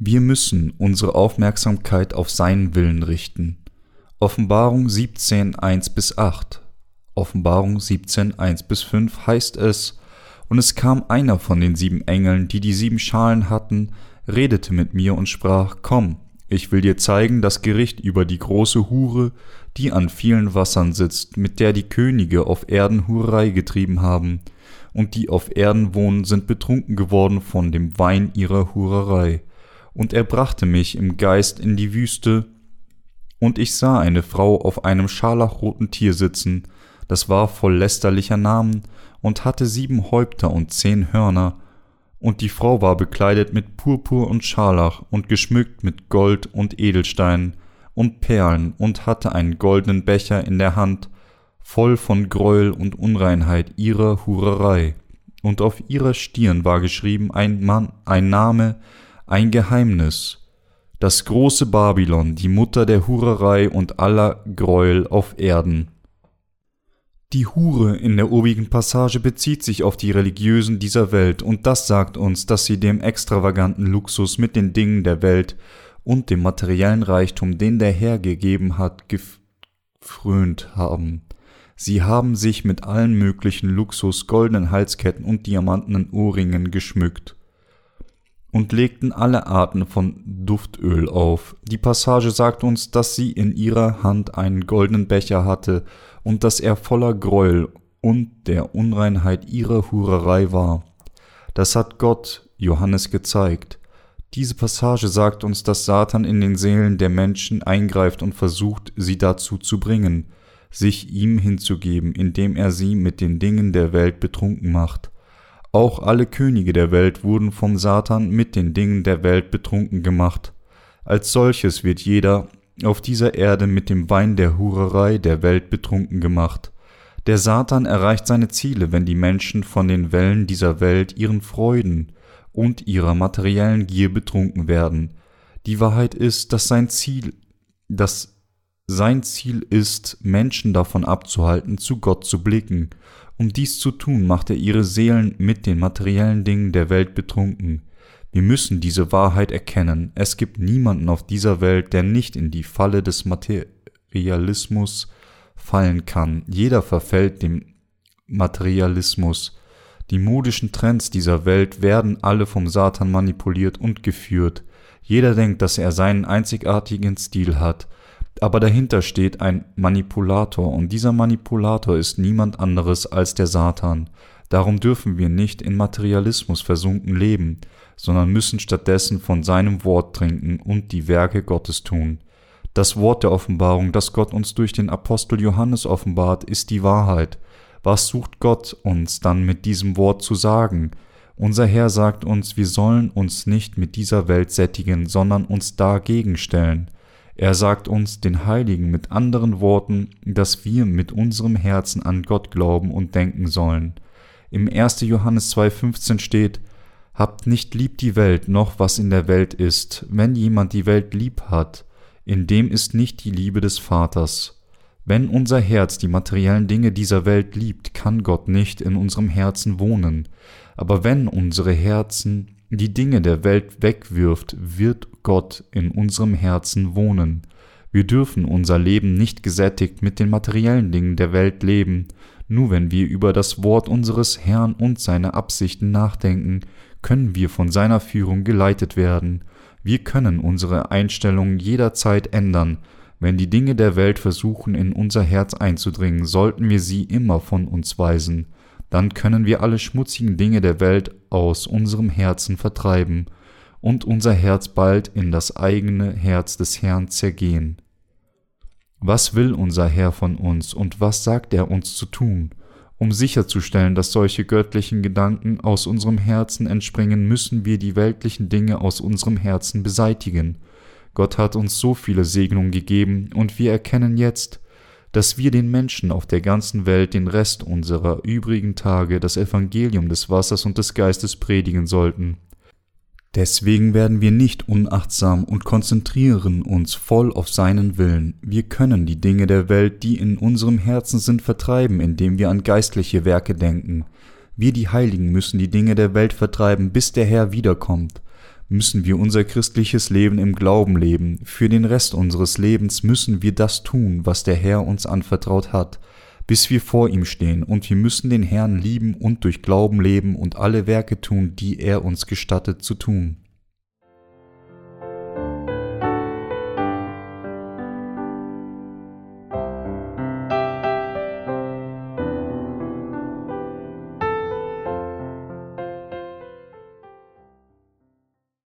Wir müssen unsere Aufmerksamkeit auf seinen Willen richten. Offenbarung 17, 1 bis 8. Offenbarung 17, 1 bis 5 heißt es, und es kam einer von den sieben Engeln, die die sieben Schalen hatten, redete mit mir und sprach, Komm, ich will dir zeigen das Gericht über die große Hure, die an vielen Wassern sitzt, mit der die Könige auf Erden Hurerei getrieben haben, und die auf Erden wohnen, sind betrunken geworden von dem Wein ihrer Hurerei und er brachte mich im Geist in die Wüste, und ich sah eine Frau auf einem scharlachroten Tier sitzen, das war voll lästerlicher Namen und hatte sieben Häupter und zehn Hörner, und die Frau war bekleidet mit Purpur und Scharlach und geschmückt mit Gold und Edelsteinen und Perlen und hatte einen goldenen Becher in der Hand, voll von Greuel und Unreinheit ihrer Hurerei. Und auf ihrer Stirn war geschrieben ein Mann, ein Name, ein Geheimnis, das große Babylon, die Mutter der Hurerei und aller Greuel auf Erden. Die Hure in der obigen Passage bezieht sich auf die Religiösen dieser Welt, und das sagt uns, dass sie dem extravaganten Luxus mit den Dingen der Welt und dem materiellen Reichtum, den der Herr gegeben hat, gefrönt haben. Sie haben sich mit allen möglichen Luxus, goldenen Halsketten und diamantenen Ohrringen geschmückt und legten alle Arten von Duftöl auf. Die Passage sagt uns, dass sie in ihrer Hand einen goldenen Becher hatte und dass er voller Greuel und der Unreinheit ihrer Hurerei war. Das hat Gott Johannes gezeigt. Diese Passage sagt uns, dass Satan in den Seelen der Menschen eingreift und versucht, sie dazu zu bringen, sich ihm hinzugeben, indem er sie mit den Dingen der Welt betrunken macht. Auch alle Könige der Welt wurden vom Satan mit den Dingen der Welt betrunken gemacht. Als solches wird jeder auf dieser Erde mit dem Wein der Hurerei der Welt betrunken gemacht. Der Satan erreicht seine Ziele, wenn die Menschen von den Wellen dieser Welt, ihren Freuden und ihrer materiellen Gier betrunken werden. Die Wahrheit ist, dass sein Ziel, dass sein Ziel ist, Menschen davon abzuhalten, zu Gott zu blicken um dies zu tun, macht er ihre Seelen mit den materiellen Dingen der Welt betrunken. Wir müssen diese Wahrheit erkennen. Es gibt niemanden auf dieser Welt, der nicht in die Falle des Materialismus fallen kann. Jeder verfällt dem Materialismus. Die modischen Trends dieser Welt werden alle vom Satan manipuliert und geführt. Jeder denkt, dass er seinen einzigartigen Stil hat, aber dahinter steht ein Manipulator und dieser Manipulator ist niemand anderes als der Satan. Darum dürfen wir nicht in Materialismus versunken leben, sondern müssen stattdessen von seinem Wort trinken und die Werke Gottes tun. Das Wort der Offenbarung, das Gott uns durch den Apostel Johannes offenbart, ist die Wahrheit. Was sucht Gott uns dann mit diesem Wort zu sagen? Unser Herr sagt uns, wir sollen uns nicht mit dieser Welt sättigen, sondern uns dagegen stellen. Er sagt uns, den Heiligen, mit anderen Worten, dass wir mit unserem Herzen an Gott glauben und denken sollen. Im 1. Johannes 2,15 steht, Habt nicht lieb die Welt, noch was in der Welt ist. Wenn jemand die Welt lieb hat, in dem ist nicht die Liebe des Vaters. Wenn unser Herz die materiellen Dinge dieser Welt liebt, kann Gott nicht in unserem Herzen wohnen. Aber wenn unsere Herzen die Dinge der Welt wegwirft, wird Gott in unserem Herzen wohnen. Wir dürfen unser Leben nicht gesättigt mit den materiellen Dingen der Welt leben. Nur wenn wir über das Wort unseres Herrn und seine Absichten nachdenken, können wir von seiner Führung geleitet werden. Wir können unsere Einstellung jederzeit ändern. Wenn die Dinge der Welt versuchen, in unser Herz einzudringen, sollten wir sie immer von uns weisen dann können wir alle schmutzigen Dinge der Welt aus unserem Herzen vertreiben und unser Herz bald in das eigene Herz des Herrn zergehen. Was will unser Herr von uns und was sagt er uns zu tun? Um sicherzustellen, dass solche göttlichen Gedanken aus unserem Herzen entspringen, müssen wir die weltlichen Dinge aus unserem Herzen beseitigen. Gott hat uns so viele Segnungen gegeben, und wir erkennen jetzt, dass wir den Menschen auf der ganzen Welt den Rest unserer übrigen Tage das Evangelium des Wassers und des Geistes predigen sollten. Deswegen werden wir nicht unachtsam und konzentrieren uns voll auf seinen Willen. Wir können die Dinge der Welt, die in unserem Herzen sind, vertreiben, indem wir an geistliche Werke denken. Wir die Heiligen müssen die Dinge der Welt vertreiben, bis der Herr wiederkommt. müssen wir unser christliches Leben im Glauben leben. Für den Rest unseres Lebens müssen wir das tun, was der Herr uns anvertraut hat, bis wir vor ihm stehen, und wir müssen den Herrn lieben und durch Glauben leben und alle Werke tun, die er uns gestattet zu tun.